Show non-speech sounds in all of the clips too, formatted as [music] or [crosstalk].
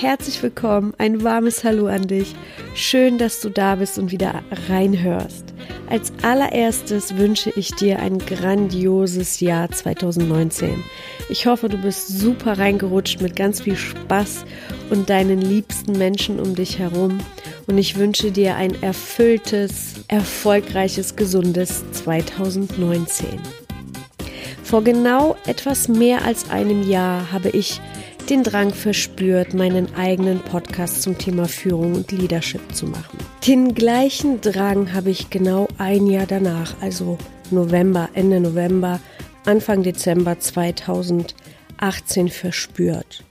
herzlich willkommen, ein warmes Hallo an dich. Schön, dass du da bist und wieder reinhörst. Als allererstes wünsche ich dir ein grandioses Jahr 2019. Ich hoffe, du bist super reingerutscht mit ganz viel Spaß und deinen liebsten Menschen um dich herum. Und ich wünsche dir ein erfülltes, erfolgreiches, gesundes 2019. Vor genau etwas mehr als einem Jahr habe ich den Drang verspürt, meinen eigenen Podcast zum Thema Führung und Leadership zu machen. Den gleichen Drang habe ich genau ein Jahr danach, also November, Ende November, Anfang Dezember 2018 verspürt.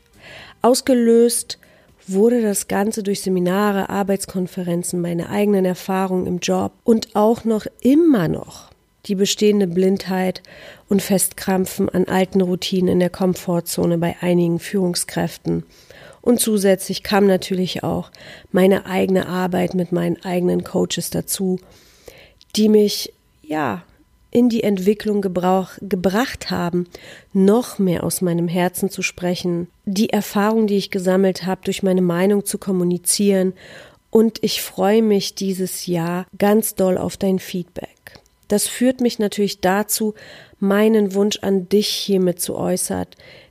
Ausgelöst wurde das Ganze durch Seminare, Arbeitskonferenzen, meine eigenen Erfahrungen im Job und auch noch immer noch die bestehende Blindheit und Festkrampfen an alten Routinen in der Komfortzone bei einigen Führungskräften. Und zusätzlich kam natürlich auch meine eigene Arbeit mit meinen eigenen Coaches dazu, die mich, ja, in die Entwicklung gebrauch, gebracht haben, noch mehr aus meinem Herzen zu sprechen, die Erfahrung, die ich gesammelt habe, durch meine Meinung zu kommunizieren. Und ich freue mich dieses Jahr ganz doll auf dein Feedback. Das führt mich natürlich dazu, meinen Wunsch an dich hiermit zu äußern,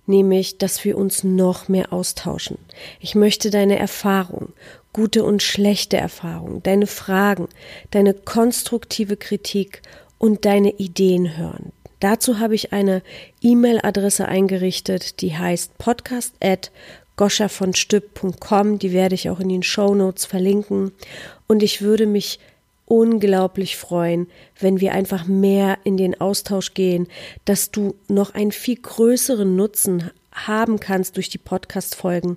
nämlich, dass wir uns noch mehr austauschen. Ich möchte deine Erfahrung, gute und schlechte Erfahrung, deine Fragen, deine konstruktive Kritik und deine Ideen hören. Dazu habe ich eine E-Mail-Adresse eingerichtet, die heißt podcast at goschavonstüpp.com. Die werde ich auch in den Show Notes verlinken. Und ich würde mich unglaublich freuen, wenn wir einfach mehr in den Austausch gehen, dass du noch einen viel größeren Nutzen haben kannst durch die Podcast-Folgen,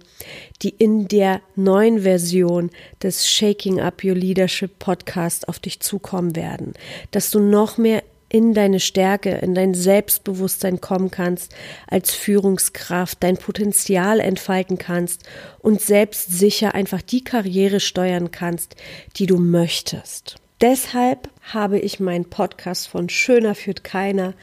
die in der neuen Version des Shaking Up Your Leadership Podcast auf dich zukommen werden, dass du noch mehr in deine Stärke, in dein Selbstbewusstsein kommen kannst, als Führungskraft dein Potenzial entfalten kannst und selbstsicher einfach die Karriere steuern kannst, die du möchtest. Deshalb habe ich meinen Podcast von Schöner führt keiner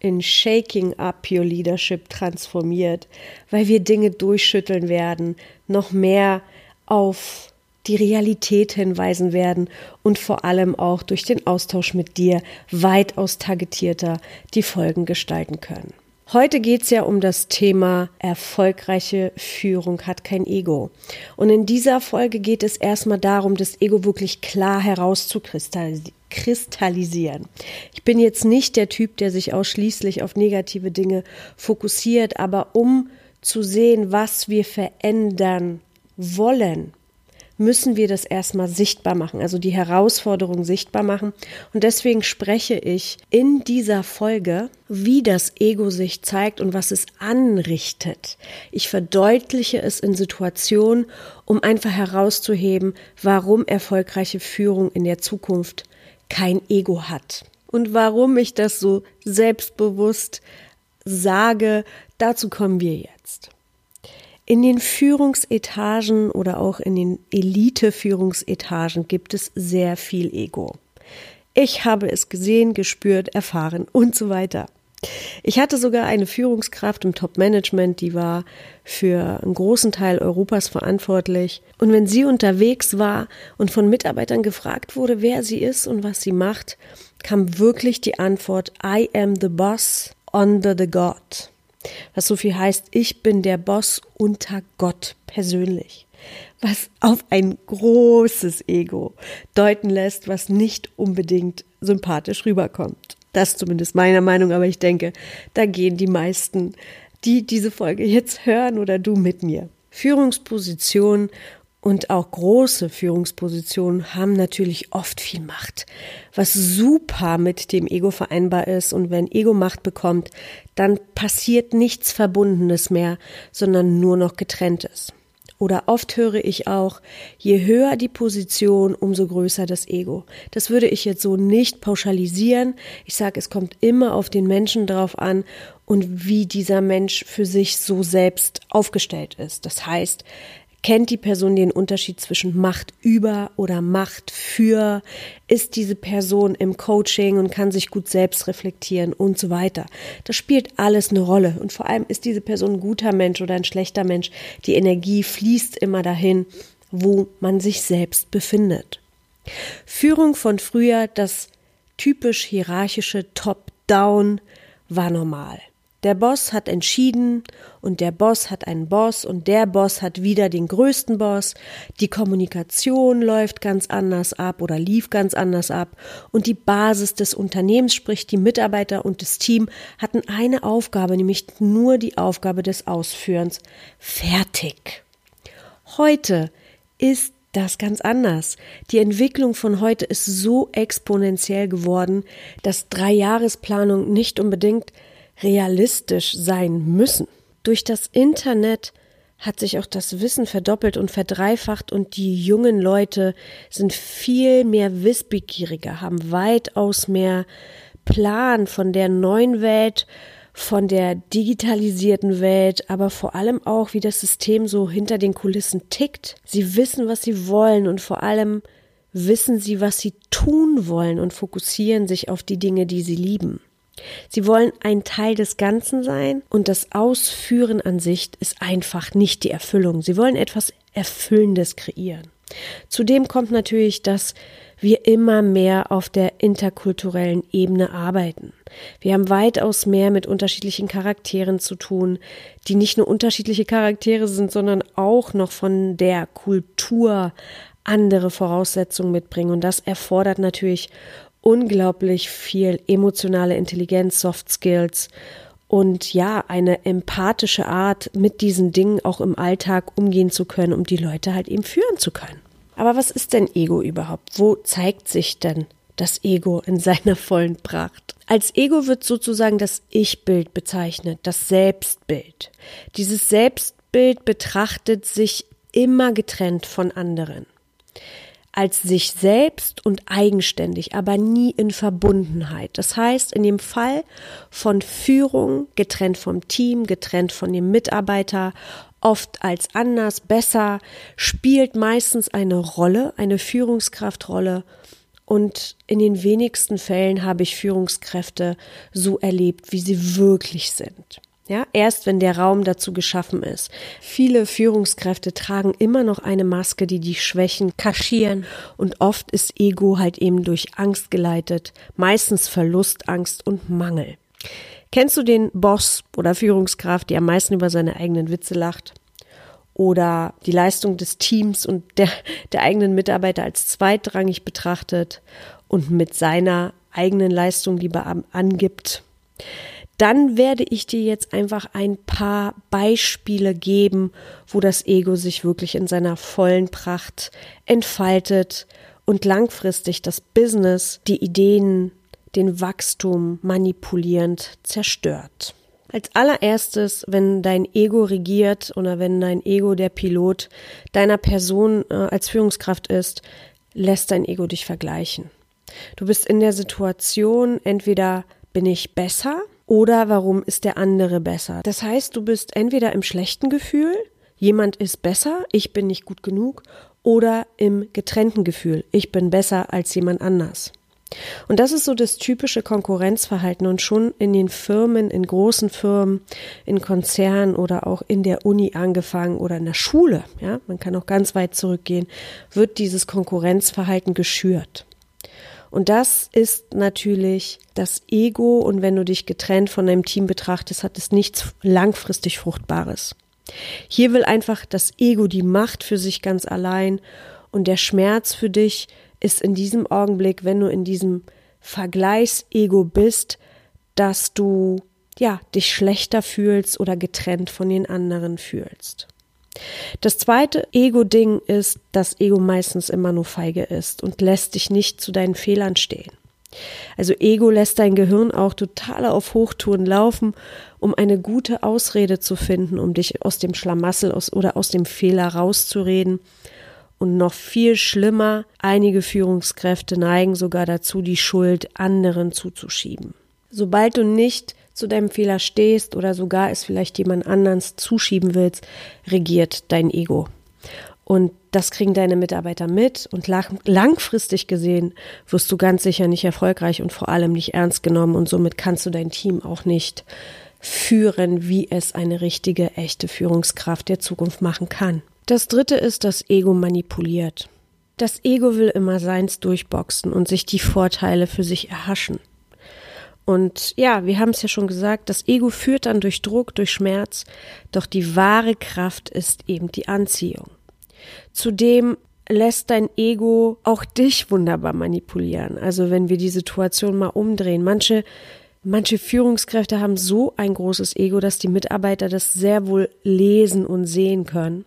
in Shaking Up Your Leadership transformiert, weil wir Dinge durchschütteln werden, noch mehr auf die Realität hinweisen werden und vor allem auch durch den Austausch mit dir weitaus targetierter die Folgen gestalten können. Heute geht es ja um das Thema erfolgreiche Führung hat kein Ego. Und in dieser Folge geht es erstmal darum, das Ego wirklich klar herauszukristallisieren. Ich bin jetzt nicht der Typ, der sich ausschließlich auf negative Dinge fokussiert, aber um zu sehen, was wir verändern wollen, müssen wir das erstmal sichtbar machen, also die Herausforderung sichtbar machen. Und deswegen spreche ich in dieser Folge, wie das Ego sich zeigt und was es anrichtet. Ich verdeutliche es in Situationen, um einfach herauszuheben, warum erfolgreiche Führung in der Zukunft kein Ego hat. Und warum ich das so selbstbewusst sage, dazu kommen wir jetzt. In den Führungsetagen oder auch in den Elite-Führungsetagen gibt es sehr viel Ego. Ich habe es gesehen, gespürt, erfahren und so weiter. Ich hatte sogar eine Führungskraft im Top-Management, die war für einen großen Teil Europas verantwortlich. Und wenn sie unterwegs war und von Mitarbeitern gefragt wurde, wer sie ist und was sie macht, kam wirklich die Antwort, I am the boss under the God was so viel heißt, ich bin der Boss unter Gott persönlich, was auf ein großes Ego deuten lässt, was nicht unbedingt sympathisch rüberkommt. Das zumindest meiner Meinung, aber ich denke, da gehen die meisten, die diese Folge jetzt hören oder du mit mir. Führungsposition und auch große Führungspositionen haben natürlich oft viel Macht, was super mit dem Ego vereinbar ist. Und wenn Ego Macht bekommt, dann passiert nichts Verbundenes mehr, sondern nur noch getrenntes. Oder oft höre ich auch, je höher die Position, umso größer das Ego. Das würde ich jetzt so nicht pauschalisieren. Ich sage, es kommt immer auf den Menschen drauf an und wie dieser Mensch für sich so selbst aufgestellt ist. Das heißt, Kennt die Person den Unterschied zwischen Macht über oder Macht für? Ist diese Person im Coaching und kann sich gut selbst reflektieren und so weiter? Das spielt alles eine Rolle. Und vor allem ist diese Person ein guter Mensch oder ein schlechter Mensch. Die Energie fließt immer dahin, wo man sich selbst befindet. Führung von früher, das typisch hierarchische Top-Down, war normal. Der Boss hat entschieden und der Boss hat einen Boss und der Boss hat wieder den größten Boss. Die Kommunikation läuft ganz anders ab oder lief ganz anders ab und die Basis des Unternehmens, sprich die Mitarbeiter und das Team, hatten eine Aufgabe, nämlich nur die Aufgabe des Ausführens. Fertig. Heute ist das ganz anders. Die Entwicklung von heute ist so exponentiell geworden, dass Dreijahresplanung nicht unbedingt realistisch sein müssen. Durch das Internet hat sich auch das Wissen verdoppelt und verdreifacht und die jungen Leute sind viel mehr wissbegieriger, haben weitaus mehr Plan von der neuen Welt, von der digitalisierten Welt, aber vor allem auch, wie das System so hinter den Kulissen tickt. Sie wissen, was sie wollen und vor allem wissen sie, was sie tun wollen und fokussieren sich auf die Dinge, die sie lieben. Sie wollen ein Teil des Ganzen sein und das Ausführen an sich ist einfach nicht die Erfüllung. Sie wollen etwas Erfüllendes kreieren. Zudem kommt natürlich, dass wir immer mehr auf der interkulturellen Ebene arbeiten. Wir haben weitaus mehr mit unterschiedlichen Charakteren zu tun, die nicht nur unterschiedliche Charaktere sind, sondern auch noch von der Kultur andere Voraussetzungen mitbringen. Und das erfordert natürlich unglaublich viel emotionale Intelligenz, Soft Skills und ja, eine empathische Art, mit diesen Dingen auch im Alltag umgehen zu können, um die Leute halt eben führen zu können. Aber was ist denn Ego überhaupt? Wo zeigt sich denn das Ego in seiner vollen Pracht? Als Ego wird sozusagen das Ich-Bild bezeichnet, das Selbstbild. Dieses Selbstbild betrachtet sich immer getrennt von anderen als sich selbst und eigenständig, aber nie in Verbundenheit. Das heißt, in dem Fall von Führung, getrennt vom Team, getrennt von dem Mitarbeiter, oft als anders, besser, spielt meistens eine Rolle, eine Führungskraftrolle. Und in den wenigsten Fällen habe ich Führungskräfte so erlebt, wie sie wirklich sind. Ja, erst wenn der Raum dazu geschaffen ist. Viele Führungskräfte tragen immer noch eine Maske, die die Schwächen kaschieren und oft ist Ego halt eben durch Angst geleitet, meistens Verlustangst und Mangel. Kennst du den Boss oder Führungskraft, die am meisten über seine eigenen Witze lacht? Oder die Leistung des Teams und der, der eigenen Mitarbeiter als zweitrangig betrachtet und mit seiner eigenen Leistung lieber angibt? Dann werde ich dir jetzt einfach ein paar Beispiele geben, wo das Ego sich wirklich in seiner vollen Pracht entfaltet und langfristig das Business, die Ideen, den Wachstum manipulierend zerstört. Als allererstes, wenn dein Ego regiert oder wenn dein Ego der Pilot deiner Person äh, als Führungskraft ist, lässt dein Ego dich vergleichen. Du bist in der Situation, entweder bin ich besser oder warum ist der andere besser. Das heißt, du bist entweder im schlechten Gefühl, jemand ist besser, ich bin nicht gut genug, oder im getrennten Gefühl, ich bin besser als jemand anders. Und das ist so das typische Konkurrenzverhalten und schon in den Firmen, in großen Firmen, in Konzernen oder auch in der Uni angefangen oder in der Schule, ja, man kann auch ganz weit zurückgehen, wird dieses Konkurrenzverhalten geschürt. Und das ist natürlich das Ego und wenn du dich getrennt von deinem Team betrachtest, hat es nichts langfristig Fruchtbares. Hier will einfach das Ego die Macht für sich ganz allein und der Schmerz für dich ist in diesem Augenblick, wenn du in diesem Vergleichsego bist, dass du ja dich schlechter fühlst oder getrennt von den anderen fühlst. Das zweite Ego-Ding ist, dass Ego meistens immer nur feige ist und lässt dich nicht zu deinen Fehlern stehen. Also Ego lässt dein Gehirn auch total auf Hochtouren laufen, um eine gute Ausrede zu finden, um dich aus dem Schlamassel aus, oder aus dem Fehler rauszureden. Und noch viel schlimmer, einige Führungskräfte neigen sogar dazu, die Schuld anderen zuzuschieben. Sobald du nicht zu deinem Fehler stehst oder sogar es vielleicht jemand anderes zuschieben willst, regiert dein Ego. Und das kriegen deine Mitarbeiter mit und langfristig gesehen wirst du ganz sicher nicht erfolgreich und vor allem nicht ernst genommen und somit kannst du dein Team auch nicht führen, wie es eine richtige, echte Führungskraft der Zukunft machen kann. Das dritte ist, das Ego manipuliert. Das Ego will immer seins durchboxen und sich die Vorteile für sich erhaschen. Und ja, wir haben es ja schon gesagt, das Ego führt dann durch Druck, durch Schmerz, doch die wahre Kraft ist eben die Anziehung. Zudem lässt dein Ego auch dich wunderbar manipulieren. Also wenn wir die Situation mal umdrehen. Manche, manche Führungskräfte haben so ein großes Ego, dass die Mitarbeiter das sehr wohl lesen und sehen können.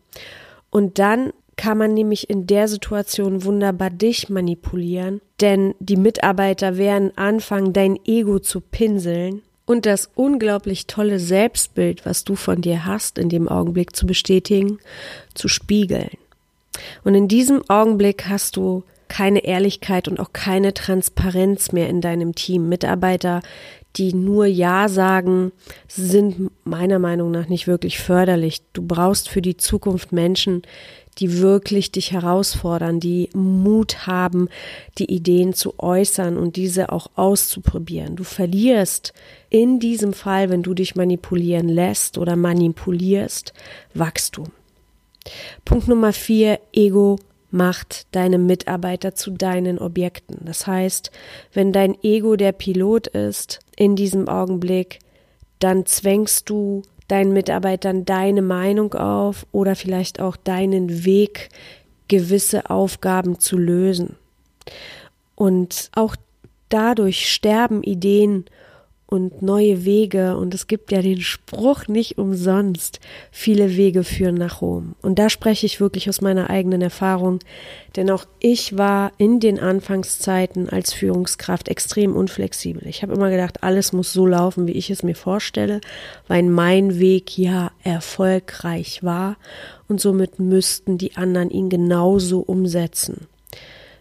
Und dann kann man nämlich in der Situation wunderbar dich manipulieren, denn die Mitarbeiter werden anfangen, dein Ego zu pinseln und das unglaublich tolle Selbstbild, was du von dir hast, in dem Augenblick zu bestätigen, zu spiegeln. Und in diesem Augenblick hast du keine Ehrlichkeit und auch keine Transparenz mehr in deinem Team. Mitarbeiter, die nur Ja sagen, sind meiner Meinung nach nicht wirklich förderlich. Du brauchst für die Zukunft Menschen, die wirklich dich herausfordern, die Mut haben, die Ideen zu äußern und diese auch auszuprobieren. Du verlierst in diesem Fall, wenn du dich manipulieren lässt oder manipulierst, Wachstum. Punkt Nummer vier, Ego macht deine Mitarbeiter zu deinen Objekten. Das heißt, wenn dein Ego der Pilot ist in diesem Augenblick, dann zwängst du deinen Mitarbeitern deine Meinung auf oder vielleicht auch deinen Weg, gewisse Aufgaben zu lösen. Und auch dadurch sterben Ideen und neue Wege. Und es gibt ja den Spruch nicht umsonst, viele Wege führen nach Rom. Und da spreche ich wirklich aus meiner eigenen Erfahrung, denn auch ich war in den Anfangszeiten als Führungskraft extrem unflexibel. Ich habe immer gedacht, alles muss so laufen, wie ich es mir vorstelle, weil mein Weg ja erfolgreich war und somit müssten die anderen ihn genauso umsetzen.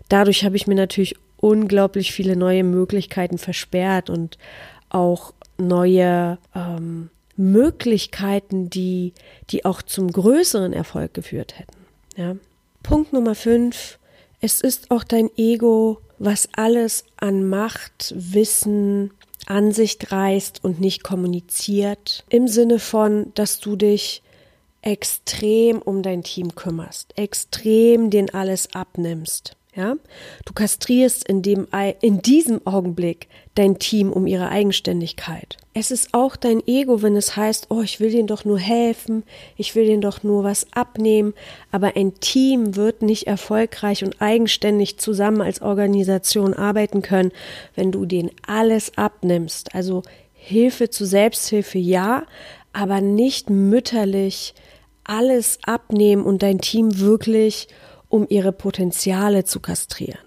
Dadurch habe ich mir natürlich unglaublich viele neue Möglichkeiten versperrt und auch neue ähm, Möglichkeiten, die, die auch zum größeren Erfolg geführt hätten. Ja. Punkt Nummer fünf. Es ist auch dein Ego, was alles an Macht, Wissen, Ansicht reißt und nicht kommuniziert. Im Sinne von, dass du dich extrem um dein Team kümmerst, extrem den alles abnimmst. Ja, du kastrierst in dem, in diesem Augenblick dein Team um ihre Eigenständigkeit. Es ist auch dein Ego, wenn es heißt, oh, ich will denen doch nur helfen, ich will denen doch nur was abnehmen, aber ein Team wird nicht erfolgreich und eigenständig zusammen als Organisation arbeiten können, wenn du denen alles abnimmst. Also Hilfe zu Selbsthilfe ja, aber nicht mütterlich alles abnehmen und dein Team wirklich um ihre Potenziale zu kastrieren.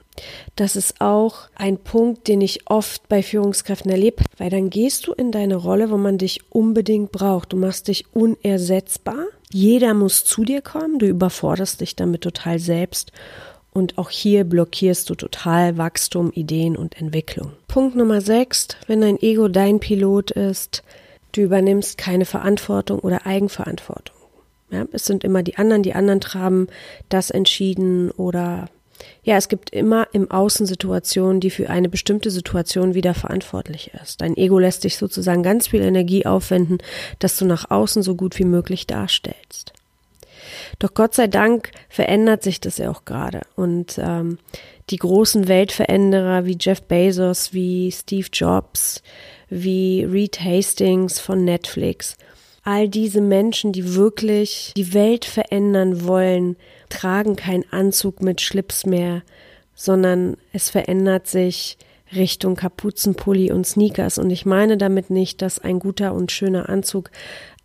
Das ist auch ein Punkt, den ich oft bei Führungskräften erlebe, weil dann gehst du in deine Rolle, wo man dich unbedingt braucht. Du machst dich unersetzbar. Jeder muss zu dir kommen. Du überforderst dich damit total selbst. Und auch hier blockierst du total Wachstum, Ideen und Entwicklung. Punkt Nummer sechs, wenn dein Ego dein Pilot ist, du übernimmst keine Verantwortung oder Eigenverantwortung. Ja, es sind immer die anderen, die anderen haben das entschieden oder ja, es gibt immer im Außen Situationen, die für eine bestimmte Situation wieder verantwortlich ist. Dein Ego lässt dich sozusagen ganz viel Energie aufwenden, dass du nach außen so gut wie möglich darstellst. Doch Gott sei Dank verändert sich das ja auch gerade. Und ähm, die großen Weltveränderer wie Jeff Bezos, wie Steve Jobs, wie Reed Hastings von Netflix, all diese Menschen, die wirklich die Welt verändern wollen, tragen keinen Anzug mit Schlips mehr, sondern es verändert sich Richtung Kapuzenpulli und Sneakers. Und ich meine damit nicht, dass ein guter und schöner Anzug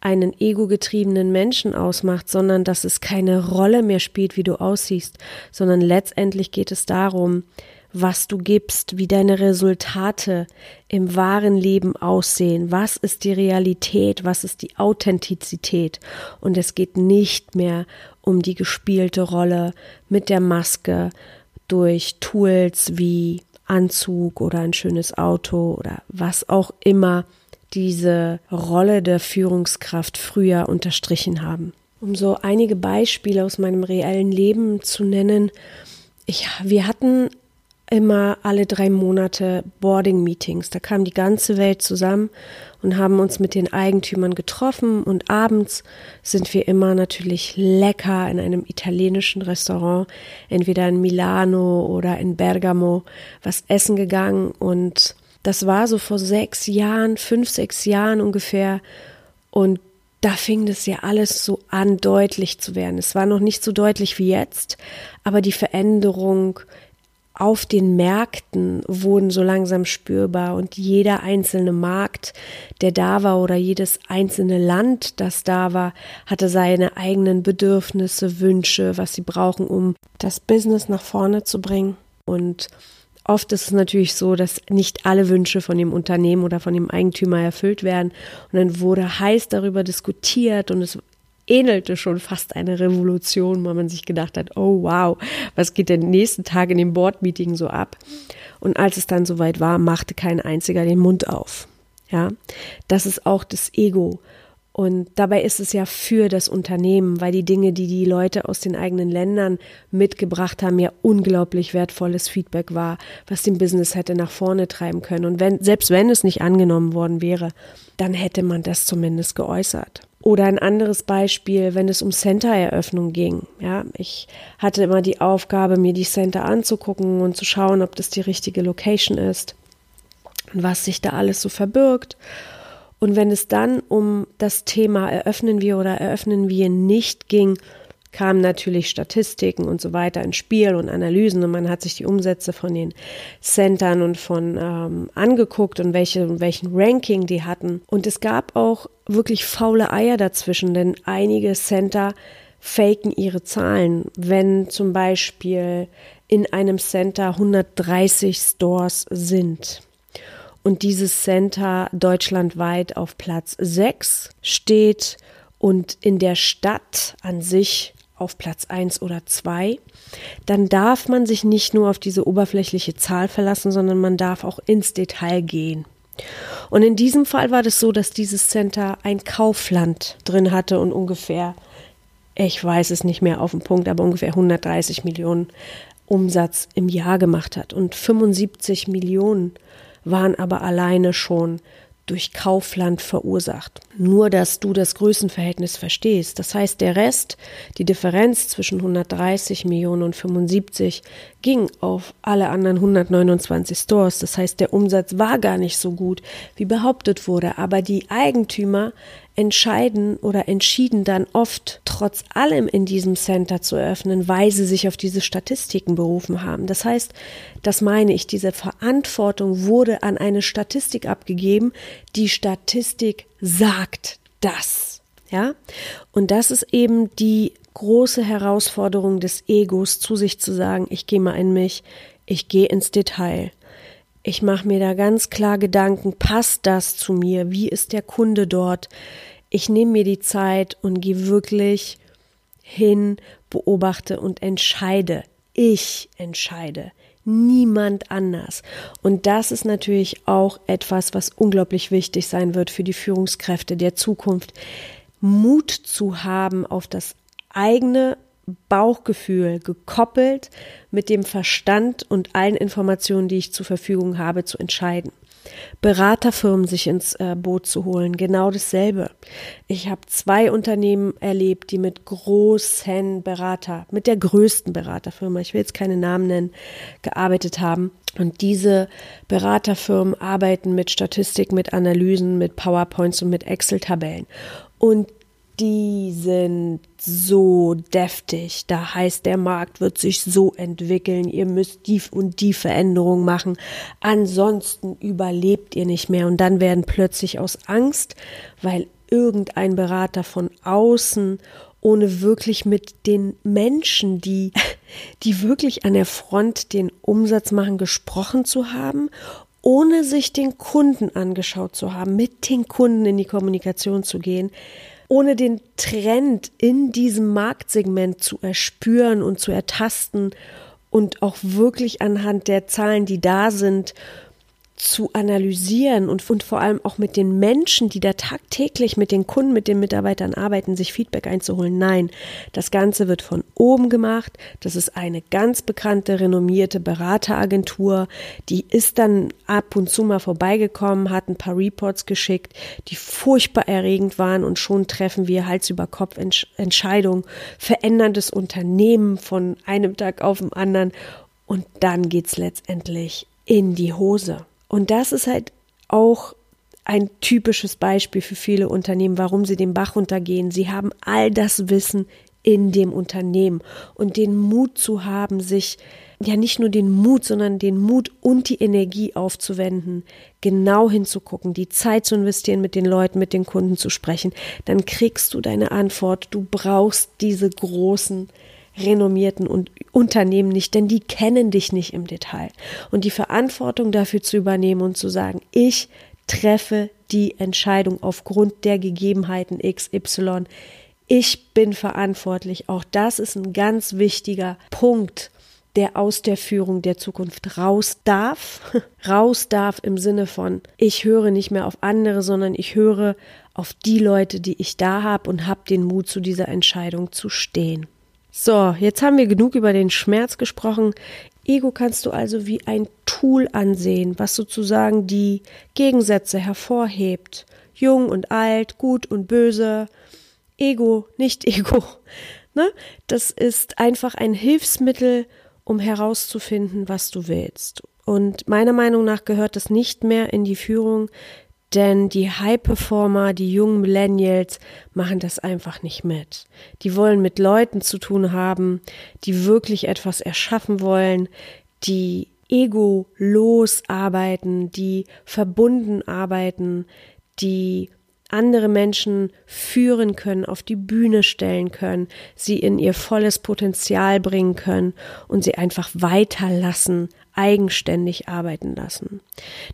einen ego-getriebenen Menschen ausmacht, sondern dass es keine Rolle mehr spielt, wie du aussiehst, sondern letztendlich geht es darum, was du gibst, wie deine Resultate im wahren Leben aussehen, was ist die Realität, was ist die Authentizität. Und es geht nicht mehr um die gespielte Rolle mit der Maske durch Tools wie Anzug oder ein schönes Auto oder was auch immer diese Rolle der Führungskraft früher unterstrichen haben. Um so einige Beispiele aus meinem reellen Leben zu nennen. Ich, wir hatten immer alle drei Monate Boarding-Meetings. Da kam die ganze Welt zusammen und haben uns mit den Eigentümern getroffen und abends sind wir immer natürlich lecker in einem italienischen Restaurant, entweder in Milano oder in Bergamo, was essen gegangen und das war so vor sechs Jahren, fünf, sechs Jahren ungefähr und da fing das ja alles so an, deutlich zu werden. Es war noch nicht so deutlich wie jetzt, aber die Veränderung auf den Märkten wurden so langsam spürbar und jeder einzelne Markt, der da war oder jedes einzelne Land, das da war, hatte seine eigenen Bedürfnisse, Wünsche, was sie brauchen, um das Business nach vorne zu bringen. Und oft ist es natürlich so, dass nicht alle Wünsche von dem Unternehmen oder von dem Eigentümer erfüllt werden. Und dann wurde heiß darüber diskutiert und es ähnelte schon fast eine Revolution, weil man sich gedacht hat, oh wow, was geht denn nächsten Tag in dem Board-Meeting so ab? Und als es dann soweit war, machte kein einziger den Mund auf. Ja, das ist auch das Ego. Und dabei ist es ja für das Unternehmen, weil die Dinge, die die Leute aus den eigenen Ländern mitgebracht haben, ja unglaublich wertvolles Feedback war, was den Business hätte nach vorne treiben können. Und wenn, selbst wenn es nicht angenommen worden wäre, dann hätte man das zumindest geäußert. Oder ein anderes Beispiel, wenn es um Center-Eröffnung ging. Ja, ich hatte immer die Aufgabe, mir die Center anzugucken und zu schauen, ob das die richtige Location ist und was sich da alles so verbirgt. Und wenn es dann um das Thema eröffnen wir oder eröffnen wir nicht ging, kamen natürlich Statistiken und so weiter ins Spiel und Analysen und man hat sich die Umsätze von den Centern und von ähm, angeguckt und welche, welchen Ranking die hatten. Und es gab auch wirklich faule Eier dazwischen, denn einige Center faken ihre Zahlen. Wenn zum Beispiel in einem Center 130 Stores sind und dieses Center deutschlandweit auf Platz 6 steht und in der Stadt an sich auf Platz 1 oder 2, dann darf man sich nicht nur auf diese oberflächliche Zahl verlassen, sondern man darf auch ins Detail gehen. Und in diesem Fall war das so, dass dieses Center ein Kaufland drin hatte und ungefähr, ich weiß es nicht mehr auf den Punkt, aber ungefähr 130 Millionen Umsatz im Jahr gemacht hat. Und 75 Millionen waren aber alleine schon durch Kaufland verursacht. Nur, dass du das Größenverhältnis verstehst. Das heißt, der Rest, die Differenz zwischen 130 Millionen und 75, ging auf alle anderen 129 Stores. Das heißt, der Umsatz war gar nicht so gut, wie behauptet wurde. Aber die Eigentümer entscheiden oder entschieden dann oft trotz allem in diesem Center zu eröffnen, weil sie sich auf diese Statistiken berufen haben. Das heißt, das meine ich, diese Verantwortung wurde an eine Statistik abgegeben. Die Statistik sagt das. Ja? Und das ist eben die große Herausforderung des Egos, zu sich zu sagen, ich gehe mal in mich, ich gehe ins Detail. Ich mache mir da ganz klar Gedanken, passt das zu mir? Wie ist der Kunde dort? Ich nehme mir die Zeit und gehe wirklich hin, beobachte und entscheide. Ich entscheide. Niemand anders. Und das ist natürlich auch etwas, was unglaublich wichtig sein wird für die Führungskräfte der Zukunft. Mut zu haben auf das eigene Bauchgefühl gekoppelt mit dem Verstand und allen Informationen, die ich zur Verfügung habe, zu entscheiden. Beraterfirmen sich ins äh, Boot zu holen, genau dasselbe. Ich habe zwei Unternehmen erlebt, die mit großen Berater, mit der größten Beraterfirma, ich will jetzt keine Namen nennen, gearbeitet haben. Und diese Beraterfirmen arbeiten mit Statistik, mit Analysen, mit PowerPoints und mit Excel-Tabellen. Und die sind so deftig. Da heißt, der Markt wird sich so entwickeln. Ihr müsst die und die Veränderung machen. Ansonsten überlebt ihr nicht mehr. Und dann werden plötzlich aus Angst, weil irgendein Berater von außen ohne wirklich mit den Menschen, die, [laughs] die wirklich an der Front den Umsatz machen, gesprochen zu haben, ohne sich den Kunden angeschaut zu haben, mit den Kunden in die Kommunikation zu gehen, ohne den Trend in diesem Marktsegment zu erspüren und zu ertasten und auch wirklich anhand der Zahlen, die da sind, zu analysieren und, und vor allem auch mit den Menschen, die da tagtäglich mit den Kunden, mit den Mitarbeitern arbeiten, sich Feedback einzuholen. Nein, das Ganze wird von oben gemacht. Das ist eine ganz bekannte, renommierte Berateragentur. Die ist dann ab und zu mal vorbeigekommen, hat ein paar Reports geschickt, die furchtbar erregend waren und schon treffen wir Hals über Kopf Entscheidungen, verändern das Unternehmen von einem Tag auf den anderen und dann geht's letztendlich in die Hose. Und das ist halt auch ein typisches Beispiel für viele Unternehmen, warum sie den Bach runtergehen. Sie haben all das Wissen in dem Unternehmen und den Mut zu haben, sich ja nicht nur den Mut, sondern den Mut und die Energie aufzuwenden, genau hinzugucken, die Zeit zu investieren, mit den Leuten, mit den Kunden zu sprechen, dann kriegst du deine Antwort. Du brauchst diese großen renommierten Unternehmen nicht, denn die kennen dich nicht im Detail. Und die Verantwortung dafür zu übernehmen und zu sagen, ich treffe die Entscheidung aufgrund der Gegebenheiten XY. Ich bin verantwortlich. Auch das ist ein ganz wichtiger Punkt, der aus der Führung der Zukunft raus darf. [laughs] raus darf im Sinne von, ich höre nicht mehr auf andere, sondern ich höre auf die Leute, die ich da habe und habe den Mut, zu dieser Entscheidung zu stehen. So, jetzt haben wir genug über den Schmerz gesprochen. Ego kannst du also wie ein Tool ansehen, was sozusagen die Gegensätze hervorhebt. Jung und alt, gut und böse, Ego, nicht [laughs] Ego. Ne? Das ist einfach ein Hilfsmittel, um herauszufinden, was du willst. Und meiner Meinung nach gehört das nicht mehr in die Führung denn die High-Performer, die jungen Millennials machen das einfach nicht mit. Die wollen mit Leuten zu tun haben, die wirklich etwas erschaffen wollen, die ego-los arbeiten, die verbunden arbeiten, die andere Menschen führen können, auf die Bühne stellen können, sie in ihr volles Potenzial bringen können und sie einfach weiterlassen, eigenständig arbeiten lassen.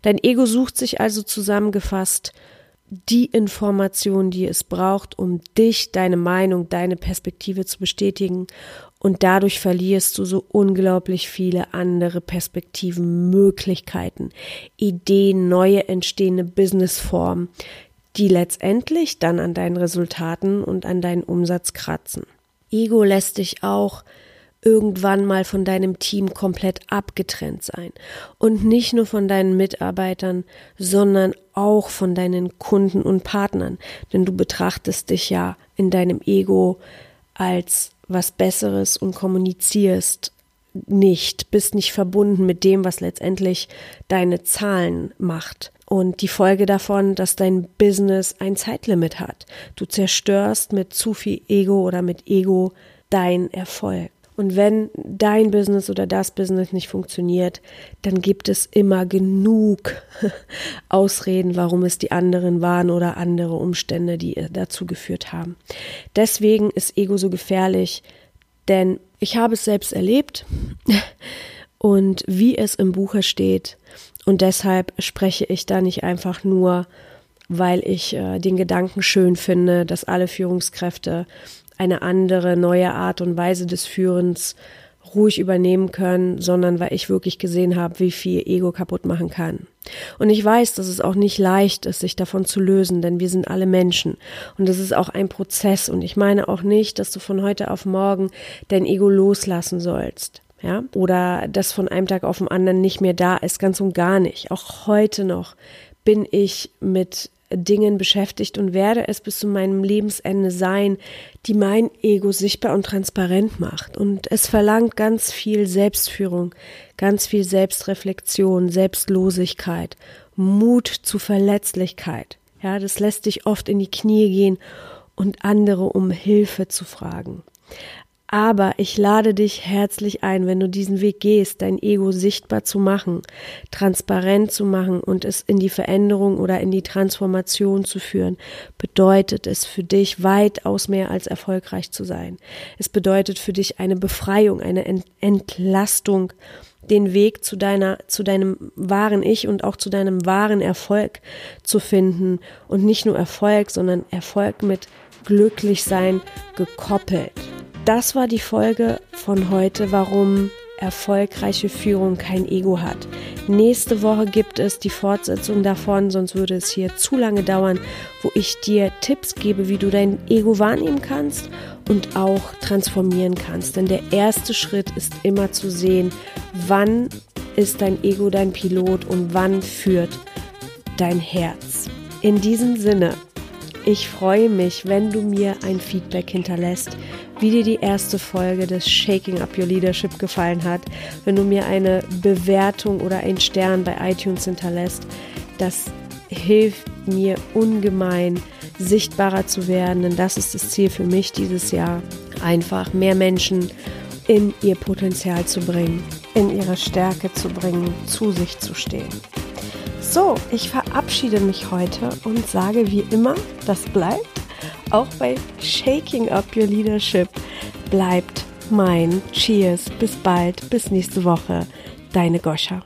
Dein Ego sucht sich also zusammengefasst die Information, die es braucht, um dich, deine Meinung, deine Perspektive zu bestätigen und dadurch verlierst du so unglaublich viele andere Perspektiven, Möglichkeiten, Ideen, neue entstehende Businessformen, die letztendlich dann an deinen Resultaten und an deinen Umsatz kratzen. Ego lässt dich auch irgendwann mal von deinem Team komplett abgetrennt sein. Und nicht nur von deinen Mitarbeitern, sondern auch von deinen Kunden und Partnern. Denn du betrachtest dich ja in deinem Ego als was Besseres und kommunizierst nicht, bist nicht verbunden mit dem, was letztendlich deine Zahlen macht. Und die Folge davon, dass dein Business ein Zeitlimit hat. Du zerstörst mit zu viel Ego oder mit Ego dein Erfolg. Und wenn dein Business oder das Business nicht funktioniert, dann gibt es immer genug [laughs] Ausreden, warum es die anderen waren oder andere Umstände, die dazu geführt haben. Deswegen ist Ego so gefährlich, denn ich habe es selbst erlebt [laughs] und wie es im Buche steht, und deshalb spreche ich da nicht einfach nur, weil ich äh, den Gedanken schön finde, dass alle Führungskräfte eine andere, neue Art und Weise des Führens ruhig übernehmen können, sondern weil ich wirklich gesehen habe, wie viel Ego kaputt machen kann. Und ich weiß, dass es auch nicht leicht ist, sich davon zu lösen, denn wir sind alle Menschen. Und es ist auch ein Prozess. Und ich meine auch nicht, dass du von heute auf morgen dein Ego loslassen sollst ja, oder das von einem Tag auf den anderen nicht mehr da ist, ganz und gar nicht. Auch heute noch bin ich mit Dingen beschäftigt und werde es bis zu meinem Lebensende sein, die mein Ego sichtbar und transparent macht. Und es verlangt ganz viel Selbstführung, ganz viel Selbstreflexion, Selbstlosigkeit, Mut zu Verletzlichkeit. Ja, das lässt dich oft in die Knie gehen und andere um Hilfe zu fragen. Aber ich lade dich herzlich ein, wenn du diesen Weg gehst, dein Ego sichtbar zu machen, transparent zu machen und es in die Veränderung oder in die Transformation zu führen, bedeutet es für dich weitaus mehr als erfolgreich zu sein. Es bedeutet für dich eine Befreiung, eine Entlastung, den Weg zu deiner, zu deinem wahren Ich und auch zu deinem wahren Erfolg zu finden und nicht nur Erfolg, sondern Erfolg mit Glücklichsein gekoppelt. Das war die Folge von heute, warum erfolgreiche Führung kein Ego hat. Nächste Woche gibt es die Fortsetzung davon, sonst würde es hier zu lange dauern, wo ich dir Tipps gebe, wie du dein Ego wahrnehmen kannst und auch transformieren kannst. Denn der erste Schritt ist immer zu sehen, wann ist dein Ego dein Pilot und wann führt dein Herz. In diesem Sinne, ich freue mich, wenn du mir ein Feedback hinterlässt, wie dir die erste Folge des Shaking Up Your Leadership gefallen hat, wenn du mir eine Bewertung oder einen Stern bei iTunes hinterlässt. Das hilft mir ungemein, sichtbarer zu werden, denn das ist das Ziel für mich dieses Jahr, einfach mehr Menschen in ihr Potenzial zu bringen, in ihre Stärke zu bringen, zu sich zu stehen. So, ich verabschiede mich heute und sage wie immer, das bleibt auch bei Shaking Up Your Leadership bleibt mein Cheers. Bis bald, bis nächste Woche. Deine Goscha.